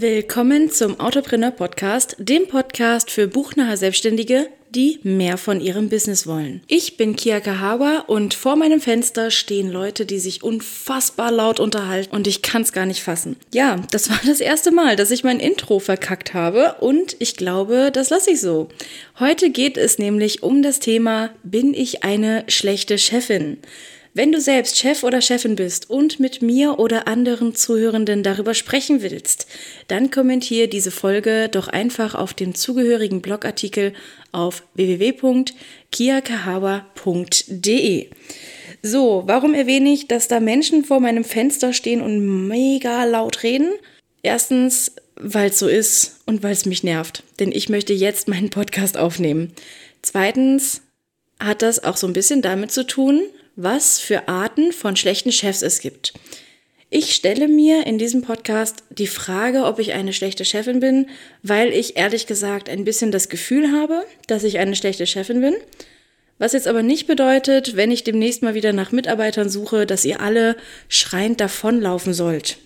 Willkommen zum Autopreneur Podcast, dem Podcast für buchnahe Selbstständige, die mehr von ihrem Business wollen. Ich bin Kia Kahawa und vor meinem Fenster stehen Leute, die sich unfassbar laut unterhalten und ich kann es gar nicht fassen. Ja, das war das erste Mal, dass ich mein Intro verkackt habe und ich glaube, das lasse ich so. Heute geht es nämlich um das Thema, bin ich eine schlechte Chefin? Wenn du selbst Chef oder Chefin bist und mit mir oder anderen Zuhörenden darüber sprechen willst, dann kommentiere diese Folge doch einfach auf dem zugehörigen Blogartikel auf www.kiakahawa.de. So, warum erwähne ich, dass da Menschen vor meinem Fenster stehen und mega laut reden? Erstens, weil es so ist und weil es mich nervt, denn ich möchte jetzt meinen Podcast aufnehmen. Zweitens hat das auch so ein bisschen damit zu tun, was für Arten von schlechten Chefs es gibt. Ich stelle mir in diesem Podcast die Frage, ob ich eine schlechte Chefin bin, weil ich ehrlich gesagt ein bisschen das Gefühl habe, dass ich eine schlechte Chefin bin. Was jetzt aber nicht bedeutet, wenn ich demnächst mal wieder nach Mitarbeitern suche, dass ihr alle schreiend davonlaufen sollt.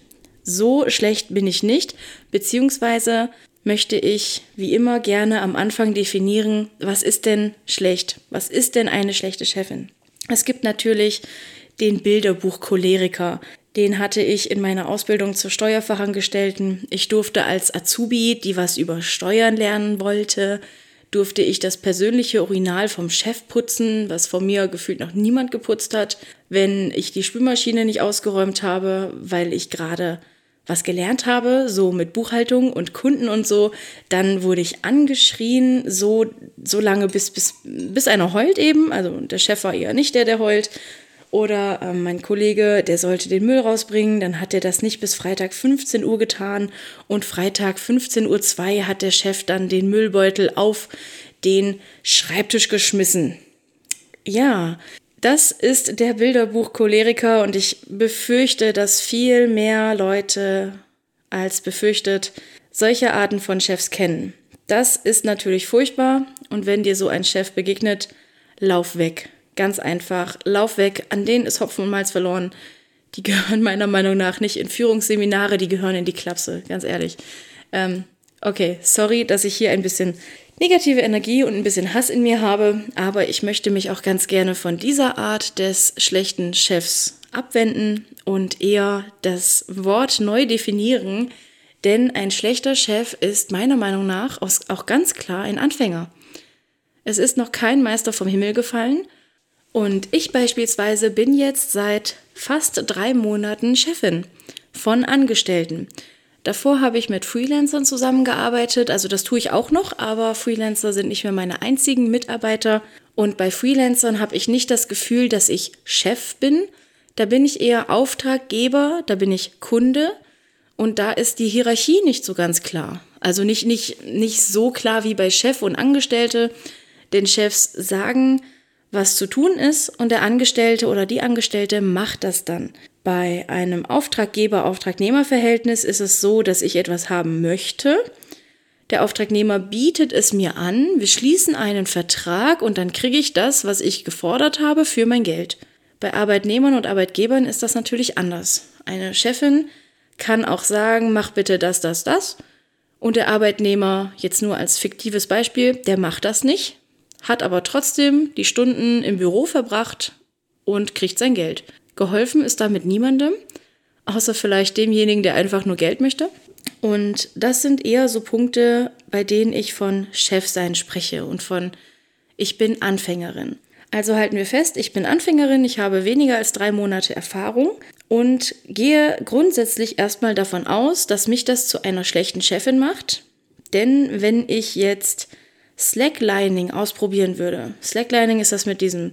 So schlecht bin ich nicht, beziehungsweise möchte ich wie immer gerne am Anfang definieren, was ist denn schlecht? Was ist denn eine schlechte Chefin? Es gibt natürlich den Bilderbuch Choleriker. Den hatte ich in meiner Ausbildung zur Steuerfachangestellten. Ich durfte als Azubi, die was über Steuern lernen wollte, durfte ich das persönliche Urinal vom Chef putzen, was von mir gefühlt noch niemand geputzt hat. Wenn ich die Spülmaschine nicht ausgeräumt habe, weil ich gerade was gelernt habe, so mit Buchhaltung und Kunden und so, dann wurde ich angeschrien, so, so lange bis, bis, bis einer heult eben. Also der Chef war eher nicht der, der heult. Oder äh, mein Kollege, der sollte den Müll rausbringen, dann hat er das nicht bis Freitag 15 Uhr getan und Freitag 15.02 Uhr hat der Chef dann den Müllbeutel auf den Schreibtisch geschmissen. Ja, das ist der Bilderbuch Choleriker und ich befürchte, dass viel mehr Leute als befürchtet solche Arten von Chefs kennen. Das ist natürlich furchtbar und wenn dir so ein Chef begegnet, lauf weg. Ganz einfach, lauf weg. An denen ist Hopfen und Malz verloren. Die gehören meiner Meinung nach nicht in Führungsseminare, die gehören in die Klapse, ganz ehrlich. Ähm, okay, sorry, dass ich hier ein bisschen negative Energie und ein bisschen Hass in mir habe, aber ich möchte mich auch ganz gerne von dieser Art des schlechten Chefs abwenden und eher das Wort neu definieren, denn ein schlechter Chef ist meiner Meinung nach auch ganz klar ein Anfänger. Es ist noch kein Meister vom Himmel gefallen und ich beispielsweise bin jetzt seit fast drei Monaten Chefin von Angestellten. Davor habe ich mit Freelancern zusammengearbeitet, also das tue ich auch noch, aber Freelancer sind nicht mehr meine einzigen Mitarbeiter. Und bei Freelancern habe ich nicht das Gefühl, dass ich Chef bin. Da bin ich eher Auftraggeber, da bin ich Kunde und da ist die Hierarchie nicht so ganz klar. Also nicht, nicht, nicht so klar wie bei Chef und Angestellte, denn Chefs sagen, was zu tun ist und der Angestellte oder die Angestellte macht das dann. Bei einem Auftraggeber-Auftragnehmer-Verhältnis ist es so, dass ich etwas haben möchte. Der Auftragnehmer bietet es mir an, wir schließen einen Vertrag und dann kriege ich das, was ich gefordert habe, für mein Geld. Bei Arbeitnehmern und Arbeitgebern ist das natürlich anders. Eine Chefin kann auch sagen, mach bitte das, das, das. Und der Arbeitnehmer, jetzt nur als fiktives Beispiel, der macht das nicht, hat aber trotzdem die Stunden im Büro verbracht und kriegt sein Geld. Geholfen ist damit niemandem, außer vielleicht demjenigen, der einfach nur Geld möchte. Und das sind eher so Punkte, bei denen ich von Chefsein spreche und von ich bin Anfängerin. Also halten wir fest, ich bin Anfängerin, ich habe weniger als drei Monate Erfahrung und gehe grundsätzlich erstmal davon aus, dass mich das zu einer schlechten Chefin macht. Denn wenn ich jetzt Slacklining ausprobieren würde, Slacklining ist das mit diesem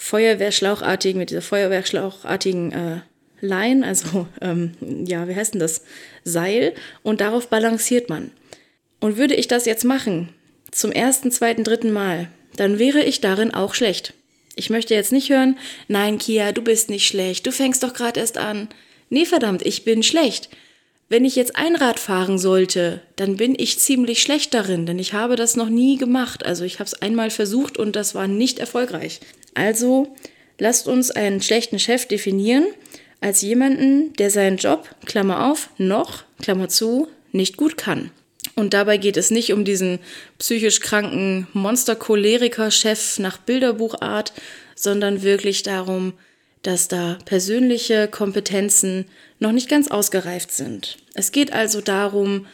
Feuerwehrschlauchartigen, mit dieser Feuerwehrschlauchartigen äh, Line, also ähm, ja, wie heißt denn das? Seil und darauf balanciert man. Und würde ich das jetzt machen, zum ersten, zweiten, dritten Mal, dann wäre ich darin auch schlecht. Ich möchte jetzt nicht hören, nein, Kia, du bist nicht schlecht, du fängst doch gerade erst an. Nee, verdammt, ich bin schlecht. Wenn ich jetzt Einrad fahren sollte, dann bin ich ziemlich schlecht darin, denn ich habe das noch nie gemacht. Also ich habe es einmal versucht und das war nicht erfolgreich. Also lasst uns einen schlechten Chef definieren als jemanden, der seinen Job, Klammer auf, noch, Klammer zu, nicht gut kann. Und dabei geht es nicht um diesen psychisch kranken Monster-Choleriker-Chef nach Bilderbuchart, sondern wirklich darum, dass da persönliche Kompetenzen noch nicht ganz ausgereift sind. Es geht also darum,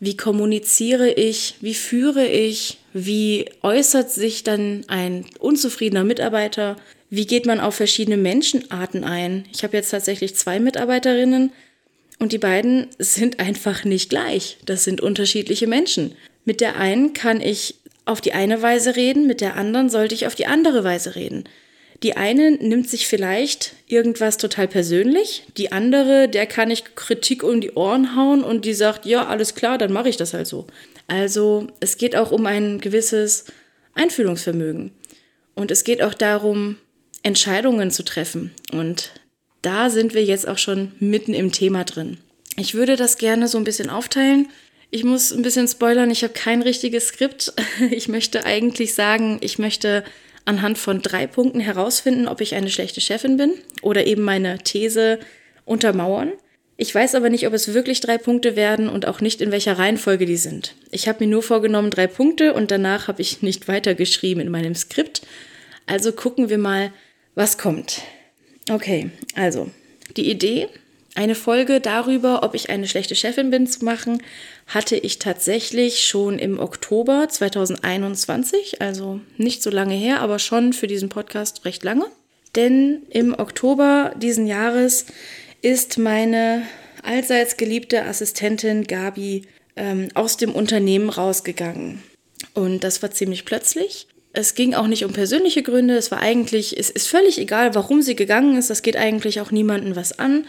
wie kommuniziere ich, wie führe ich, wie äußert sich dann ein unzufriedener Mitarbeiter, wie geht man auf verschiedene Menschenarten ein. Ich habe jetzt tatsächlich zwei Mitarbeiterinnen und die beiden sind einfach nicht gleich. Das sind unterschiedliche Menschen. Mit der einen kann ich auf die eine Weise reden, mit der anderen sollte ich auf die andere Weise reden. Die eine nimmt sich vielleicht irgendwas total persönlich, die andere, der kann ich Kritik um die Ohren hauen und die sagt, ja, alles klar, dann mache ich das halt so. Also es geht auch um ein gewisses Einfühlungsvermögen. Und es geht auch darum, Entscheidungen zu treffen. Und da sind wir jetzt auch schon mitten im Thema drin. Ich würde das gerne so ein bisschen aufteilen. Ich muss ein bisschen spoilern, ich habe kein richtiges Skript. Ich möchte eigentlich sagen, ich möchte anhand von drei Punkten herausfinden, ob ich eine schlechte Chefin bin oder eben meine These untermauern. Ich weiß aber nicht, ob es wirklich drei Punkte werden und auch nicht in welcher Reihenfolge die sind. Ich habe mir nur vorgenommen drei Punkte und danach habe ich nicht weitergeschrieben in meinem Skript. Also gucken wir mal, was kommt. Okay, also die Idee, eine Folge darüber, ob ich eine schlechte Chefin bin, zu machen, hatte ich tatsächlich schon im Oktober 2021, also nicht so lange her, aber schon für diesen Podcast recht lange. Denn im Oktober diesen Jahres ist meine allseits geliebte Assistentin Gabi ähm, aus dem Unternehmen rausgegangen. Und das war ziemlich plötzlich. Es ging auch nicht um persönliche Gründe. Es war eigentlich, es ist völlig egal, warum sie gegangen ist. Das geht eigentlich auch niemandem was an.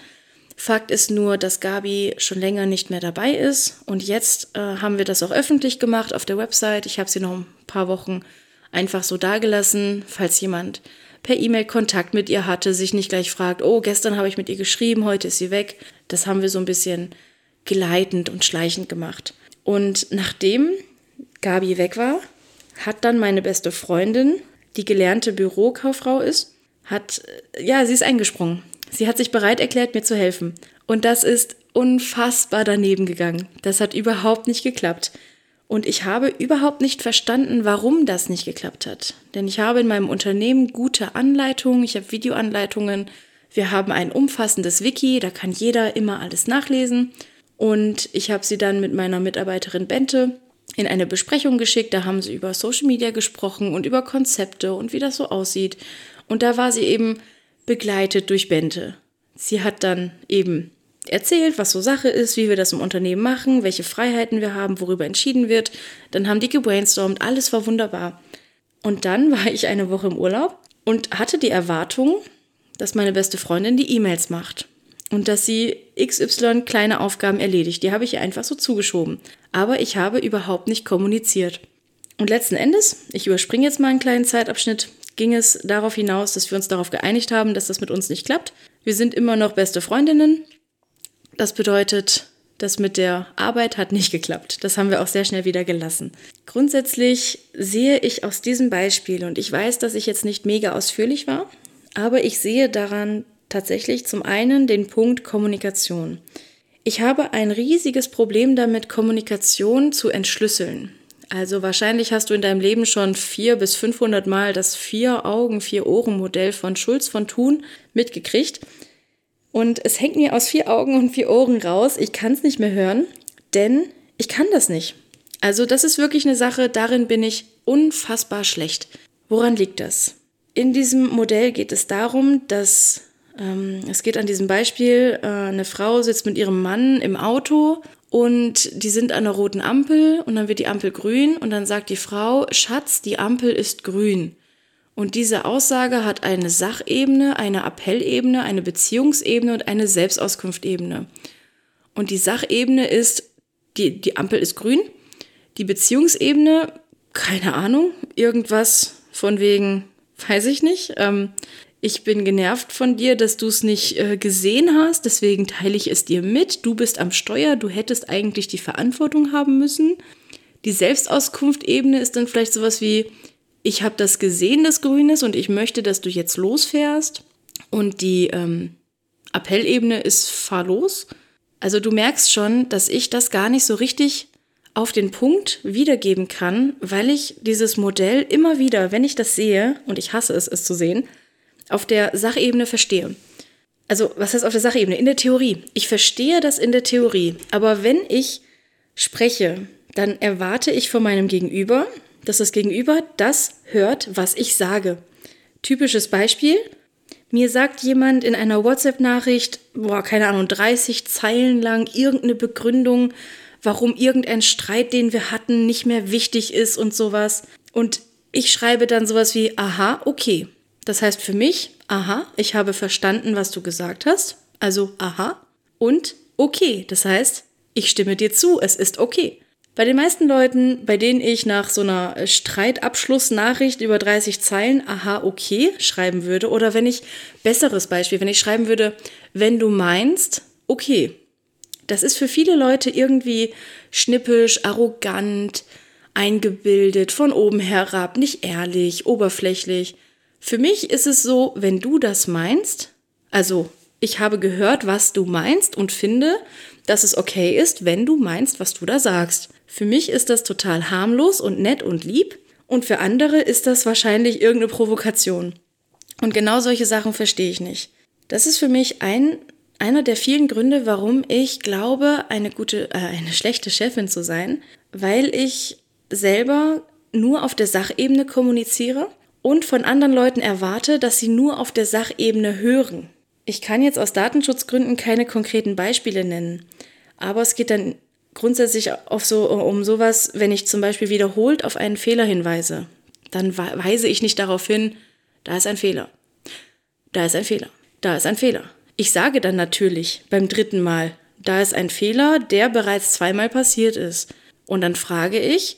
Fakt ist nur, dass Gabi schon länger nicht mehr dabei ist. Und jetzt äh, haben wir das auch öffentlich gemacht auf der Website. Ich habe sie noch ein paar Wochen einfach so dagelassen, falls jemand per E-Mail Kontakt mit ihr hatte, sich nicht gleich fragt, oh, gestern habe ich mit ihr geschrieben, heute ist sie weg. Das haben wir so ein bisschen gleitend und schleichend gemacht. Und nachdem Gabi weg war, hat dann meine beste Freundin, die gelernte Bürokauffrau ist, hat, ja, sie ist eingesprungen. Sie hat sich bereit erklärt, mir zu helfen. Und das ist unfassbar daneben gegangen. Das hat überhaupt nicht geklappt. Und ich habe überhaupt nicht verstanden, warum das nicht geklappt hat. Denn ich habe in meinem Unternehmen gute Anleitungen, ich habe Videoanleitungen, wir haben ein umfassendes Wiki, da kann jeder immer alles nachlesen. Und ich habe sie dann mit meiner Mitarbeiterin Bente in eine Besprechung geschickt, da haben sie über Social Media gesprochen und über Konzepte und wie das so aussieht. Und da war sie eben begleitet durch Bente. Sie hat dann eben erzählt, was so Sache ist, wie wir das im Unternehmen machen, welche Freiheiten wir haben, worüber entschieden wird. Dann haben die gebrainstormt, alles war wunderbar. Und dann war ich eine Woche im Urlaub und hatte die Erwartung, dass meine beste Freundin die E-Mails macht und dass sie XY kleine Aufgaben erledigt. Die habe ich ihr einfach so zugeschoben. Aber ich habe überhaupt nicht kommuniziert. Und letzten Endes, ich überspringe jetzt mal einen kleinen Zeitabschnitt, ging es darauf hinaus, dass wir uns darauf geeinigt haben, dass das mit uns nicht klappt. Wir sind immer noch beste Freundinnen. Das bedeutet, das mit der Arbeit hat nicht geklappt. Das haben wir auch sehr schnell wieder gelassen. Grundsätzlich sehe ich aus diesem Beispiel, und ich weiß, dass ich jetzt nicht mega ausführlich war, aber ich sehe daran tatsächlich zum einen den Punkt Kommunikation. Ich habe ein riesiges Problem damit, Kommunikation zu entschlüsseln. Also wahrscheinlich hast du in deinem Leben schon vier bis 500 Mal das Vier-Augen, Vier-Ohren-Modell von Schulz von Thun mitgekriegt. Und es hängt mir aus vier Augen und vier Ohren raus. Ich kann es nicht mehr hören, denn ich kann das nicht. Also das ist wirklich eine Sache, darin bin ich unfassbar schlecht. Woran liegt das? In diesem Modell geht es darum, dass ähm, es geht an diesem Beispiel, äh, eine Frau sitzt mit ihrem Mann im Auto und die sind an einer roten Ampel und dann wird die Ampel grün und dann sagt die Frau, Schatz, die Ampel ist grün. Und diese Aussage hat eine Sachebene, eine Appellebene, eine Beziehungsebene und eine Selbstauskunftebene. Und die Sachebene ist, die, die Ampel ist grün. Die Beziehungsebene, keine Ahnung, irgendwas von wegen, weiß ich nicht. Ähm, ich bin genervt von dir, dass du es nicht äh, gesehen hast, deswegen teile ich es dir mit. Du bist am Steuer, du hättest eigentlich die Verantwortung haben müssen. Die Selbstauskunftebene ist dann vielleicht sowas wie, ich habe das gesehen, das Grün ist, und ich möchte, dass du jetzt losfährst. Und die ähm, Appellebene ist, fahr los. Also du merkst schon, dass ich das gar nicht so richtig auf den Punkt wiedergeben kann, weil ich dieses Modell immer wieder, wenn ich das sehe, und ich hasse es, es zu sehen, auf der Sachebene verstehe. Also, was heißt auf der Sachebene? In der Theorie. Ich verstehe das in der Theorie. Aber wenn ich spreche, dann erwarte ich von meinem Gegenüber, dass das Gegenüber das hört, was ich sage. Typisches Beispiel. Mir sagt jemand in einer WhatsApp-Nachricht, boah, keine Ahnung, 30 Zeilen lang irgendeine Begründung, warum irgendein Streit, den wir hatten, nicht mehr wichtig ist und sowas. Und ich schreibe dann sowas wie, aha, okay. Das heißt für mich, aha, ich habe verstanden, was du gesagt hast. Also, aha. Und okay. Das heißt, ich stimme dir zu, es ist okay. Bei den meisten Leuten, bei denen ich nach so einer Streitabschlussnachricht über 30 Zeilen, aha, okay, schreiben würde, oder wenn ich, besseres Beispiel, wenn ich schreiben würde, wenn du meinst, okay, das ist für viele Leute irgendwie schnippisch, arrogant, eingebildet, von oben herab, nicht ehrlich, oberflächlich. Für mich ist es so, wenn du das meinst, also ich habe gehört, was du meinst und finde, dass es okay ist, wenn du meinst, was du da sagst. Für mich ist das total harmlos und nett und lieb und für andere ist das wahrscheinlich irgendeine Provokation. Und genau solche Sachen verstehe ich nicht. Das ist für mich ein, einer der vielen Gründe, warum ich glaube, eine gute, äh, eine schlechte Chefin zu sein, weil ich selber nur auf der Sachebene kommuniziere und von anderen Leuten erwarte, dass sie nur auf der Sachebene hören. Ich kann jetzt aus Datenschutzgründen keine konkreten Beispiele nennen, aber es geht dann grundsätzlich auf so, um sowas, wenn ich zum Beispiel wiederholt auf einen Fehler hinweise, dann weise ich nicht darauf hin, da ist ein Fehler, da ist ein Fehler, da ist ein Fehler. Ich sage dann natürlich beim dritten Mal, da ist ein Fehler, der bereits zweimal passiert ist. Und dann frage ich,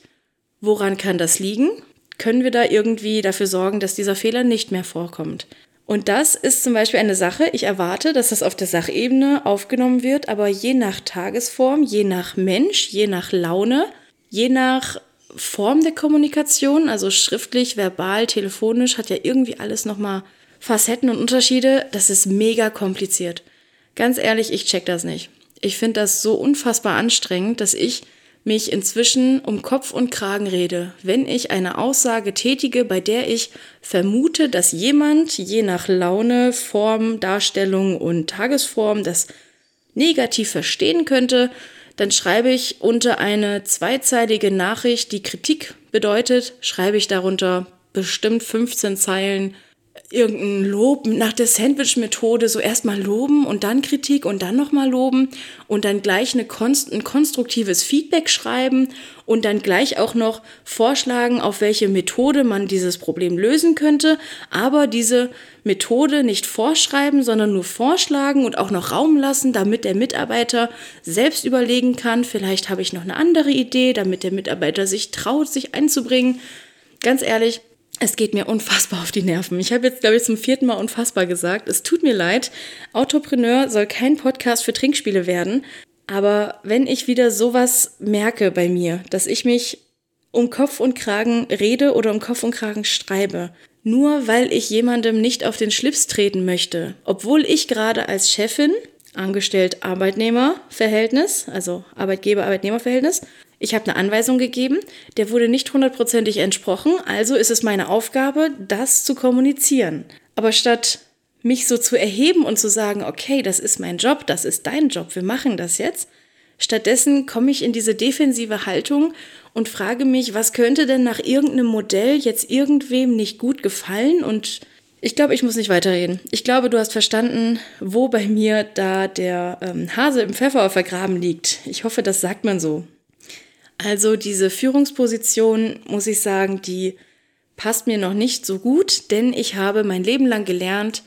woran kann das liegen? Können wir da irgendwie dafür sorgen, dass dieser Fehler nicht mehr vorkommt? Und das ist zum Beispiel eine Sache, ich erwarte, dass das auf der Sachebene aufgenommen wird, aber je nach Tagesform, je nach Mensch, je nach Laune, je nach Form der Kommunikation, also schriftlich, verbal, telefonisch, hat ja irgendwie alles nochmal Facetten und Unterschiede. Das ist mega kompliziert. Ganz ehrlich, ich check das nicht. Ich finde das so unfassbar anstrengend, dass ich mich inzwischen um Kopf und Kragen rede, wenn ich eine Aussage tätige, bei der ich vermute, dass jemand je nach Laune, Form, Darstellung und Tagesform das negativ verstehen könnte, dann schreibe ich unter eine zweizeilige Nachricht, die Kritik bedeutet, schreibe ich darunter bestimmt 15 Zeilen irgendein Lob nach der Sandwich-Methode so erstmal loben und dann Kritik und dann nochmal loben und dann gleich eine konst ein konstruktives Feedback schreiben und dann gleich auch noch vorschlagen, auf welche Methode man dieses Problem lösen könnte, aber diese Methode nicht vorschreiben, sondern nur vorschlagen und auch noch Raum lassen, damit der Mitarbeiter selbst überlegen kann, vielleicht habe ich noch eine andere Idee, damit der Mitarbeiter sich traut, sich einzubringen. Ganz ehrlich, es geht mir unfassbar auf die Nerven. Ich habe jetzt, glaube ich, zum vierten Mal unfassbar gesagt. Es tut mir leid. Autopreneur soll kein Podcast für Trinkspiele werden. Aber wenn ich wieder sowas merke bei mir, dass ich mich um Kopf und Kragen rede oder um Kopf und Kragen schreibe, nur weil ich jemandem nicht auf den Schlips treten möchte, obwohl ich gerade als Chefin, Angestellt-Arbeitnehmer-Verhältnis, also Arbeitgeber-Arbeitnehmer-Verhältnis, ich habe eine Anweisung gegeben, der wurde nicht hundertprozentig entsprochen, also ist es meine Aufgabe, das zu kommunizieren. Aber statt mich so zu erheben und zu sagen, okay, das ist mein Job, das ist dein Job, wir machen das jetzt, stattdessen komme ich in diese defensive Haltung und frage mich, was könnte denn nach irgendeinem Modell jetzt irgendwem nicht gut gefallen und ich glaube, ich muss nicht weiterreden. Ich glaube, du hast verstanden, wo bei mir da der ähm, Hase im Pfeffer vergraben liegt. Ich hoffe, das sagt man so. Also diese Führungsposition, muss ich sagen, die passt mir noch nicht so gut, denn ich habe mein Leben lang gelernt,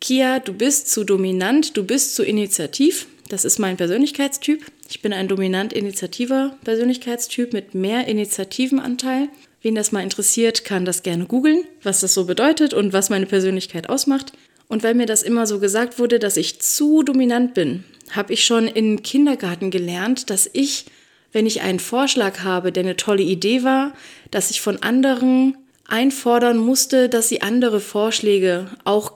Kia, du bist zu dominant, du bist zu initiativ. Das ist mein Persönlichkeitstyp. Ich bin ein dominant-initiativer Persönlichkeitstyp mit mehr Initiativenanteil. Wen das mal interessiert, kann das gerne googeln, was das so bedeutet und was meine Persönlichkeit ausmacht. Und weil mir das immer so gesagt wurde, dass ich zu dominant bin, habe ich schon im Kindergarten gelernt, dass ich wenn ich einen Vorschlag habe, der eine tolle Idee war, dass ich von anderen einfordern musste, dass sie andere Vorschläge auch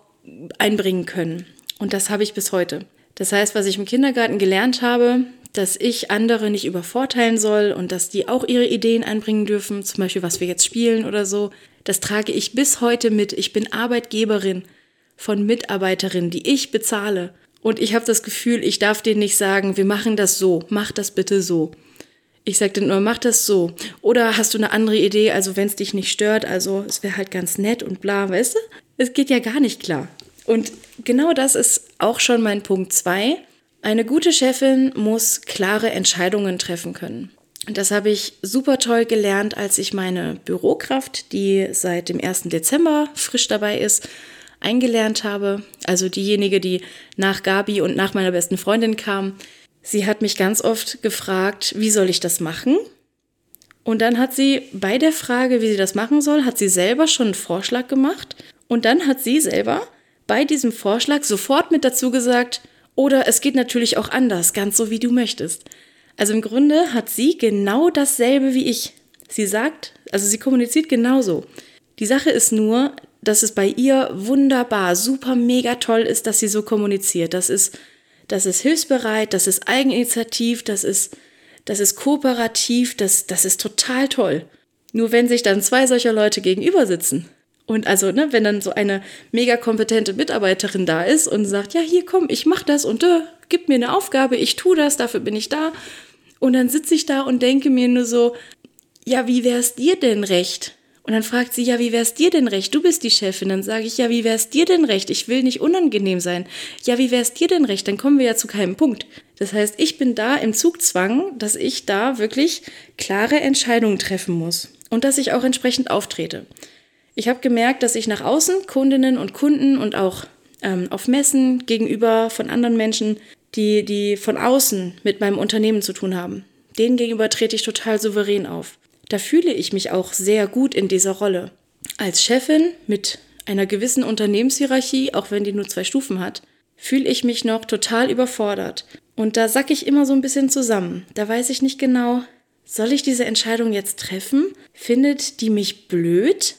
einbringen können. Und das habe ich bis heute. Das heißt, was ich im Kindergarten gelernt habe, dass ich andere nicht übervorteilen soll und dass die auch ihre Ideen einbringen dürfen, zum Beispiel was wir jetzt spielen oder so, das trage ich bis heute mit. Ich bin Arbeitgeberin von Mitarbeiterinnen, die ich bezahle. Und ich habe das Gefühl, ich darf denen nicht sagen, wir machen das so, mach das bitte so. Ich sage denen nur, mach das so. Oder hast du eine andere Idee, also wenn es dich nicht stört, also es wäre halt ganz nett und bla, weißt du? Es geht ja gar nicht klar. Und genau das ist auch schon mein Punkt 2. Eine gute Chefin muss klare Entscheidungen treffen können. Und das habe ich super toll gelernt, als ich meine Bürokraft, die seit dem 1. Dezember frisch dabei ist, eingelernt habe. Also diejenige, die nach Gabi und nach meiner besten Freundin kam. Sie hat mich ganz oft gefragt, wie soll ich das machen? Und dann hat sie bei der Frage, wie sie das machen soll, hat sie selber schon einen Vorschlag gemacht. Und dann hat sie selber bei diesem Vorschlag sofort mit dazu gesagt, oder es geht natürlich auch anders, ganz so wie du möchtest. Also im Grunde hat sie genau dasselbe wie ich. Sie sagt, also sie kommuniziert genauso. Die Sache ist nur, dass es bei ihr wunderbar, super, mega toll ist, dass sie so kommuniziert. Das ist, das ist hilfsbereit, das ist eigeninitiativ, das ist, das ist kooperativ, das, das ist total toll. Nur wenn sich dann zwei solcher Leute gegenüber sitzen, und also, ne, wenn dann so eine mega kompetente Mitarbeiterin da ist und sagt, ja, hier komm, ich mach das und äh, gib mir eine Aufgabe, ich tu das, dafür bin ich da. Und dann sitze ich da und denke mir nur so, ja, wie wär's dir denn recht? Und dann fragt sie, ja, wie wär's dir denn recht? Du bist die Chefin. Dann sage ich, ja, wie wär's dir denn recht? Ich will nicht unangenehm sein. Ja, wie wär's dir denn recht? Dann kommen wir ja zu keinem Punkt. Das heißt, ich bin da im Zugzwang, dass ich da wirklich klare Entscheidungen treffen muss und dass ich auch entsprechend auftrete. Ich habe gemerkt, dass ich nach außen Kundinnen und Kunden und auch ähm, auf Messen gegenüber von anderen Menschen, die, die von außen mit meinem Unternehmen zu tun haben, denen gegenüber trete ich total souverän auf. Da fühle ich mich auch sehr gut in dieser Rolle. Als Chefin mit einer gewissen Unternehmenshierarchie, auch wenn die nur zwei Stufen hat, fühle ich mich noch total überfordert. Und da sack ich immer so ein bisschen zusammen. Da weiß ich nicht genau, soll ich diese Entscheidung jetzt treffen? Findet die mich blöd?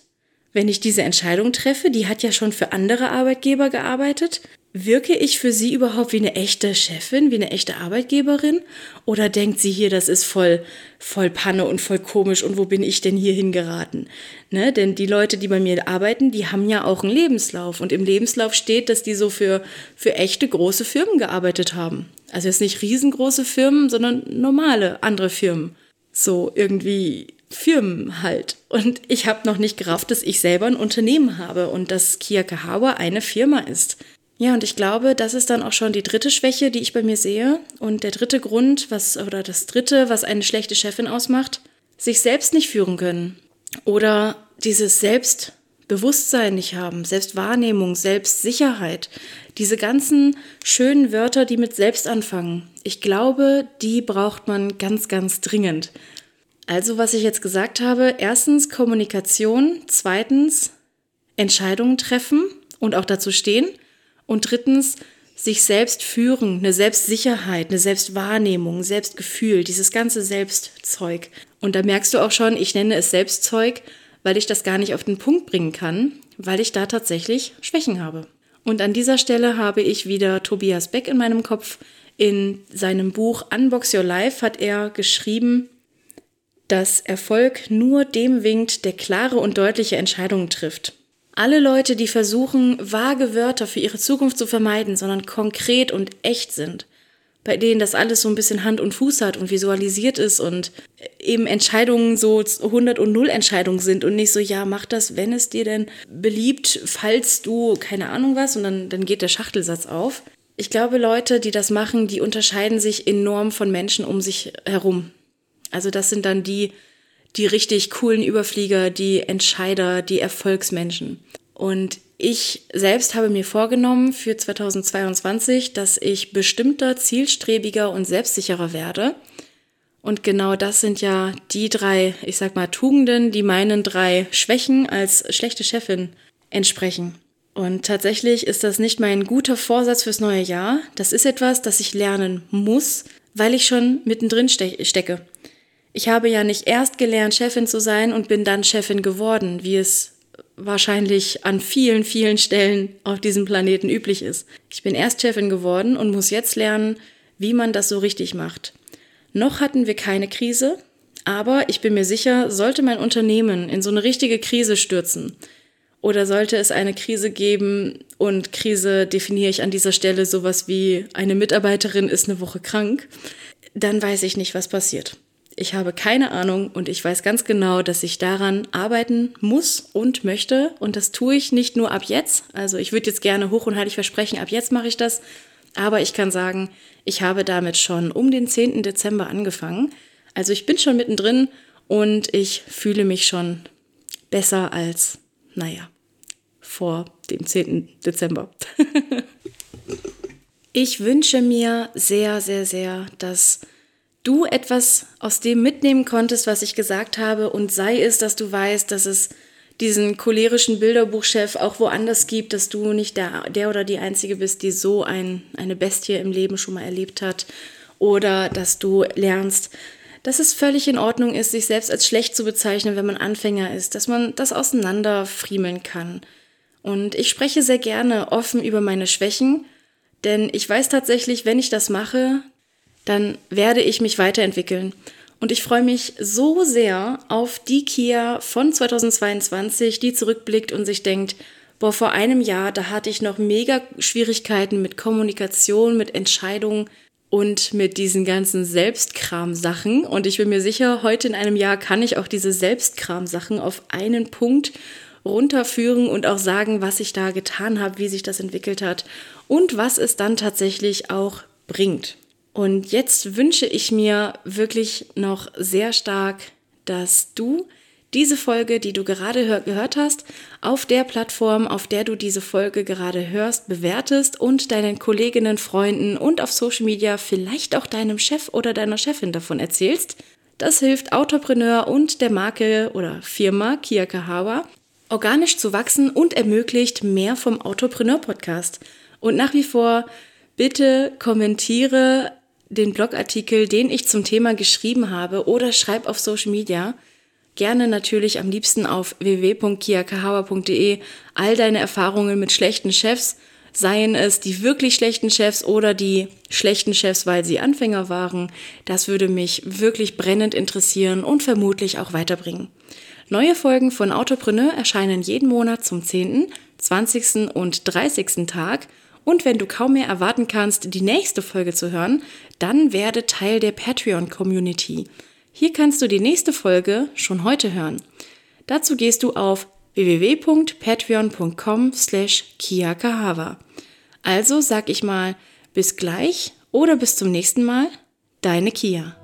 wenn ich diese Entscheidung treffe, die hat ja schon für andere Arbeitgeber gearbeitet, wirke ich für sie überhaupt wie eine echte Chefin, wie eine echte Arbeitgeberin? Oder denkt sie hier, das ist voll, voll Panne und voll komisch und wo bin ich denn hier hingeraten? Ne? Denn die Leute, die bei mir arbeiten, die haben ja auch einen Lebenslauf und im Lebenslauf steht, dass die so für, für echte große Firmen gearbeitet haben. Also jetzt nicht riesengroße Firmen, sondern normale andere Firmen. So irgendwie Firmen halt. Und ich habe noch nicht gerafft, dass ich selber ein Unternehmen habe und dass Kia Kahawa eine Firma ist. Ja, und ich glaube, das ist dann auch schon die dritte Schwäche, die ich bei mir sehe. Und der dritte Grund, was, oder das dritte, was eine schlechte Chefin ausmacht, sich selbst nicht führen können. Oder dieses Selbstbewusstsein nicht haben, Selbstwahrnehmung, Selbstsicherheit. Diese ganzen schönen Wörter, die mit selbst anfangen. Ich glaube, die braucht man ganz, ganz dringend. Also, was ich jetzt gesagt habe, erstens Kommunikation, zweitens Entscheidungen treffen und auch dazu stehen und drittens sich selbst führen, eine Selbstsicherheit, eine Selbstwahrnehmung, Selbstgefühl, dieses ganze Selbstzeug. Und da merkst du auch schon, ich nenne es Selbstzeug, weil ich das gar nicht auf den Punkt bringen kann, weil ich da tatsächlich Schwächen habe. Und an dieser Stelle habe ich wieder Tobias Beck in meinem Kopf. In seinem Buch Unbox Your Life hat er geschrieben, dass Erfolg nur dem winkt, der klare und deutliche Entscheidungen trifft. Alle Leute, die versuchen, vage Wörter für ihre Zukunft zu vermeiden, sondern konkret und echt sind, bei denen das alles so ein bisschen Hand und Fuß hat und visualisiert ist und eben Entscheidungen so 100 und 0 Entscheidungen sind und nicht so, ja, mach das, wenn es dir denn beliebt, falls du keine Ahnung was und dann, dann geht der Schachtelsatz auf. Ich glaube, Leute, die das machen, die unterscheiden sich enorm von Menschen um sich herum. Also das sind dann die, die richtig coolen Überflieger, die Entscheider, die Erfolgsmenschen. Und ich selbst habe mir vorgenommen für 2022, dass ich bestimmter, zielstrebiger und selbstsicherer werde. Und genau das sind ja die drei, ich sag mal, Tugenden, die meinen drei Schwächen als schlechte Chefin entsprechen. Und tatsächlich ist das nicht mein guter Vorsatz fürs neue Jahr. Das ist etwas, das ich lernen muss, weil ich schon mittendrin stecke. Ich habe ja nicht erst gelernt, Chefin zu sein und bin dann Chefin geworden, wie es wahrscheinlich an vielen, vielen Stellen auf diesem Planeten üblich ist. Ich bin erst Chefin geworden und muss jetzt lernen, wie man das so richtig macht. Noch hatten wir keine Krise, aber ich bin mir sicher, sollte mein Unternehmen in so eine richtige Krise stürzen oder sollte es eine Krise geben und Krise definiere ich an dieser Stelle sowas wie eine Mitarbeiterin ist eine Woche krank, dann weiß ich nicht, was passiert. Ich habe keine Ahnung und ich weiß ganz genau, dass ich daran arbeiten muss und möchte. Und das tue ich nicht nur ab jetzt. Also ich würde jetzt gerne hoch und heilig versprechen, ab jetzt mache ich das. Aber ich kann sagen, ich habe damit schon um den 10. Dezember angefangen. Also ich bin schon mittendrin und ich fühle mich schon besser als, naja, vor dem 10. Dezember. ich wünsche mir sehr, sehr, sehr, dass du etwas aus dem mitnehmen konntest, was ich gesagt habe, und sei es, dass du weißt, dass es diesen cholerischen Bilderbuchchef auch woanders gibt, dass du nicht der, der oder die Einzige bist, die so ein, eine Bestie im Leben schon mal erlebt hat, oder dass du lernst, dass es völlig in Ordnung ist, sich selbst als schlecht zu bezeichnen, wenn man Anfänger ist, dass man das auseinanderfriemeln kann. Und ich spreche sehr gerne offen über meine Schwächen, denn ich weiß tatsächlich, wenn ich das mache, dann werde ich mich weiterentwickeln. Und ich freue mich so sehr auf die Kia von 2022, die zurückblickt und sich denkt, boah, vor einem Jahr, da hatte ich noch mega Schwierigkeiten mit Kommunikation, mit Entscheidungen und mit diesen ganzen Selbstkram-Sachen. Und ich bin mir sicher, heute in einem Jahr kann ich auch diese Selbstkram-Sachen auf einen Punkt runterführen und auch sagen, was ich da getan habe, wie sich das entwickelt hat und was es dann tatsächlich auch bringt. Und jetzt wünsche ich mir wirklich noch sehr stark, dass du diese Folge, die du gerade gehört hast, auf der Plattform, auf der du diese Folge gerade hörst, bewertest und deinen Kolleginnen, Freunden und auf Social Media vielleicht auch deinem Chef oder deiner Chefin davon erzählst. Das hilft Autopreneur und der Marke oder Firma Kia Kahawa organisch zu wachsen und ermöglicht mehr vom Autopreneur Podcast. Und nach wie vor bitte kommentiere den Blogartikel, den ich zum Thema geschrieben habe, oder schreib auf Social Media. Gerne natürlich am liebsten auf www.kiakahawa.de all deine Erfahrungen mit schlechten Chefs, seien es die wirklich schlechten Chefs oder die schlechten Chefs, weil sie Anfänger waren. Das würde mich wirklich brennend interessieren und vermutlich auch weiterbringen. Neue Folgen von Autopreneur erscheinen jeden Monat zum 10., 20. und 30. Tag und wenn du kaum mehr erwarten kannst, die nächste Folge zu hören, dann werde Teil der Patreon-Community. Hier kannst du die nächste Folge schon heute hören. Dazu gehst du auf www.patreon.com slash kiakahawa. Also sag ich mal bis gleich oder bis zum nächsten Mal, deine Kia.